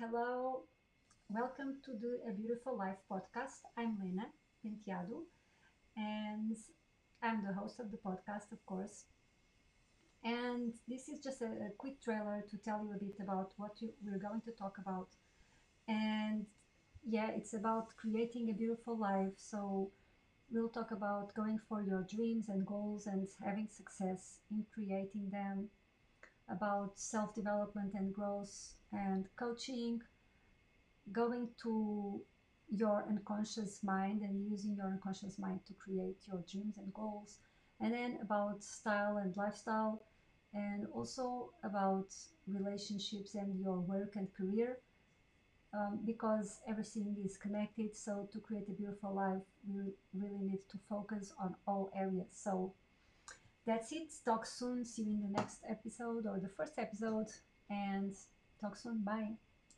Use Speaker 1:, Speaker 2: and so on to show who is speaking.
Speaker 1: Hello, welcome to the A Beautiful Life podcast. I'm Lena Penteado, and I'm the host of the podcast, of course. And this is just a, a quick trailer to tell you a bit about what you, we're going to talk about. And yeah, it's about creating a beautiful life. So we'll talk about going for your dreams and goals and having success in creating them, about self development and growth and coaching, going to your unconscious mind and using your unconscious mind to create your dreams and goals, and then about style and lifestyle, and also about relationships and your work and career. Um, because everything is connected, so to create a beautiful life, we really need to focus on all areas. So that's it. Talk soon. See you in the next episode or the first episode, and talk soon. Bye.